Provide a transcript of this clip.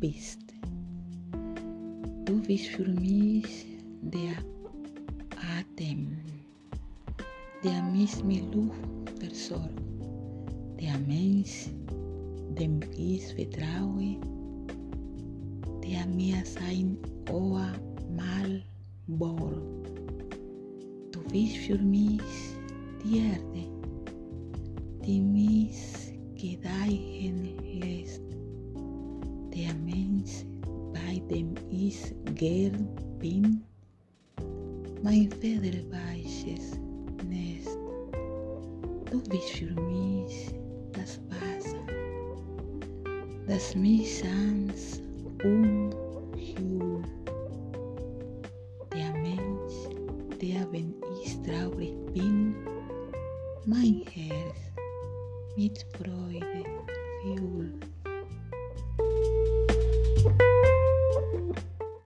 bist für mich der Atem, der mich mit Luft versorgt, der Mensch, dem ich vertraue, der mir sein Ohr mal wohl. Du bist für mich die Erde, dem ich gern bin, mein federweiches Nest. Du bist für mich das Wasser, das mich sanft umhüllt. Der Mensch, der, wenn ich traurig bin, mein Herz mit Freude